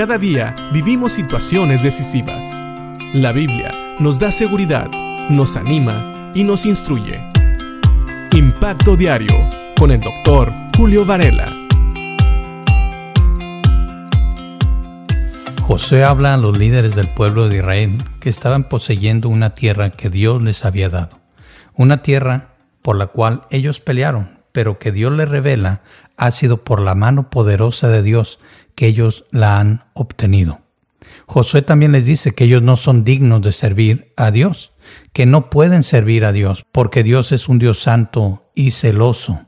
Cada día vivimos situaciones decisivas. La Biblia nos da seguridad, nos anima y nos instruye. Impacto Diario con el doctor Julio Varela. José habla a los líderes del pueblo de Israel que estaban poseyendo una tierra que Dios les había dado. Una tierra por la cual ellos pelearon, pero que Dios les revela ha sido por la mano poderosa de Dios que ellos la han obtenido. Josué también les dice que ellos no son dignos de servir a Dios, que no pueden servir a Dios, porque Dios es un Dios santo y celoso,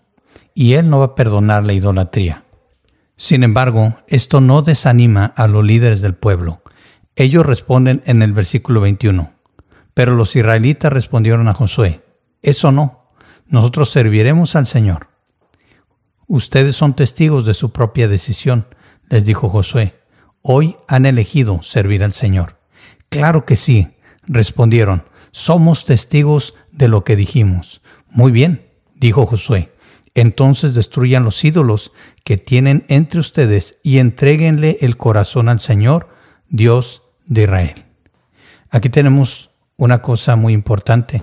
y Él no va a perdonar la idolatría. Sin embargo, esto no desanima a los líderes del pueblo. Ellos responden en el versículo 21. Pero los israelitas respondieron a Josué, eso no, nosotros serviremos al Señor. Ustedes son testigos de su propia decisión, les dijo Josué. Hoy han elegido servir al Señor. Claro que sí, respondieron, somos testigos de lo que dijimos. Muy bien, dijo Josué. Entonces destruyan los ídolos que tienen entre ustedes y entréguenle el corazón al Señor, Dios de Israel. Aquí tenemos una cosa muy importante.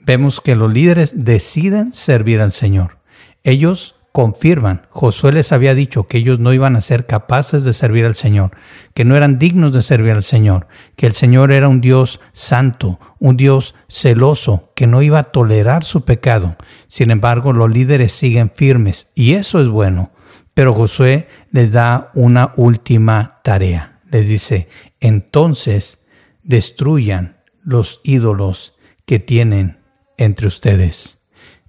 Vemos que los líderes deciden servir al Señor. Ellos confirman, Josué les había dicho que ellos no iban a ser capaces de servir al Señor, que no eran dignos de servir al Señor, que el Señor era un Dios santo, un Dios celoso, que no iba a tolerar su pecado. Sin embargo, los líderes siguen firmes y eso es bueno. Pero Josué les da una última tarea. Les dice, entonces destruyan los ídolos que tienen entre ustedes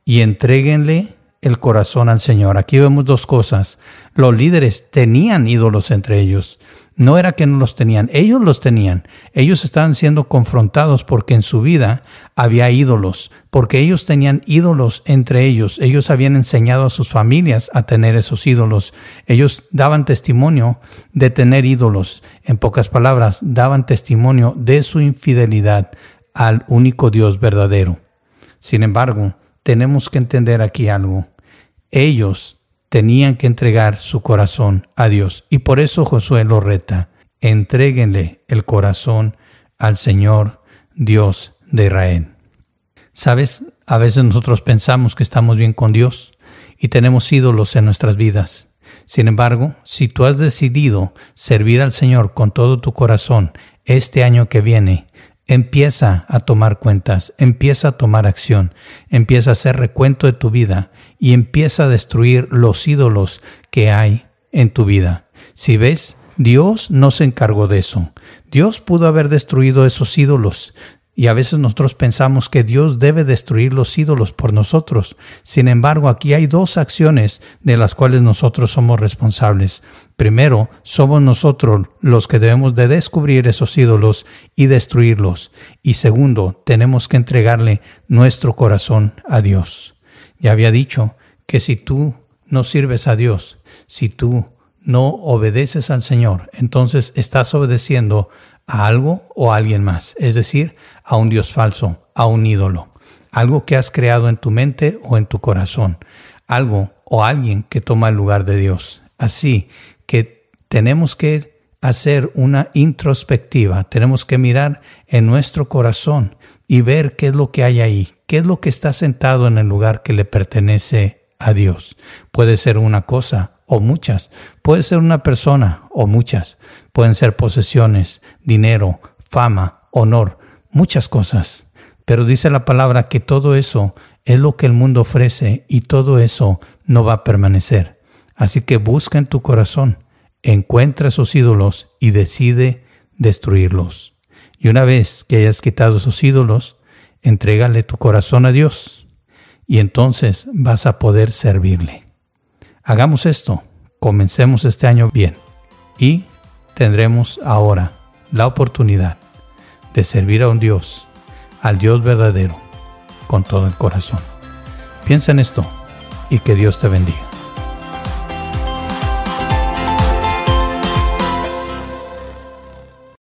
y entréguenle el corazón al Señor. Aquí vemos dos cosas. Los líderes tenían ídolos entre ellos. No era que no los tenían, ellos los tenían. Ellos estaban siendo confrontados porque en su vida había ídolos, porque ellos tenían ídolos entre ellos. Ellos habían enseñado a sus familias a tener esos ídolos. Ellos daban testimonio de tener ídolos. En pocas palabras, daban testimonio de su infidelidad al único Dios verdadero. Sin embargo, tenemos que entender aquí algo ellos tenían que entregar su corazón a Dios. Y por eso Josué lo reta, entréguenle el corazón al Señor Dios de Israel. Sabes, a veces nosotros pensamos que estamos bien con Dios y tenemos ídolos en nuestras vidas. Sin embargo, si tú has decidido servir al Señor con todo tu corazón este año que viene, Empieza a tomar cuentas, empieza a tomar acción, empieza a hacer recuento de tu vida y empieza a destruir los ídolos que hay en tu vida. Si ves, Dios no se encargó de eso. Dios pudo haber destruido esos ídolos. Y a veces nosotros pensamos que Dios debe destruir los ídolos por nosotros. Sin embargo, aquí hay dos acciones de las cuales nosotros somos responsables. Primero, somos nosotros los que debemos de descubrir esos ídolos y destruirlos. Y segundo, tenemos que entregarle nuestro corazón a Dios. Ya había dicho que si tú no sirves a Dios, si tú no obedeces al Señor, entonces estás obedeciendo a algo o a alguien más, es decir, a un Dios falso, a un ídolo, algo que has creado en tu mente o en tu corazón, algo o alguien que toma el lugar de Dios. Así que tenemos que hacer una introspectiva, tenemos que mirar en nuestro corazón y ver qué es lo que hay ahí, qué es lo que está sentado en el lugar que le pertenece a Dios. Puede ser una cosa o muchas. Puede ser una persona o muchas. Pueden ser posesiones, dinero, fama, honor, muchas cosas. Pero dice la palabra que todo eso es lo que el mundo ofrece y todo eso no va a permanecer. Así que busca en tu corazón, encuentra esos ídolos y decide destruirlos. Y una vez que hayas quitado esos ídolos, entrégale tu corazón a Dios y entonces vas a poder servirle. Hagamos esto, comencemos este año bien y tendremos ahora la oportunidad de servir a un Dios, al Dios verdadero, con todo el corazón. Piensa en esto y que Dios te bendiga.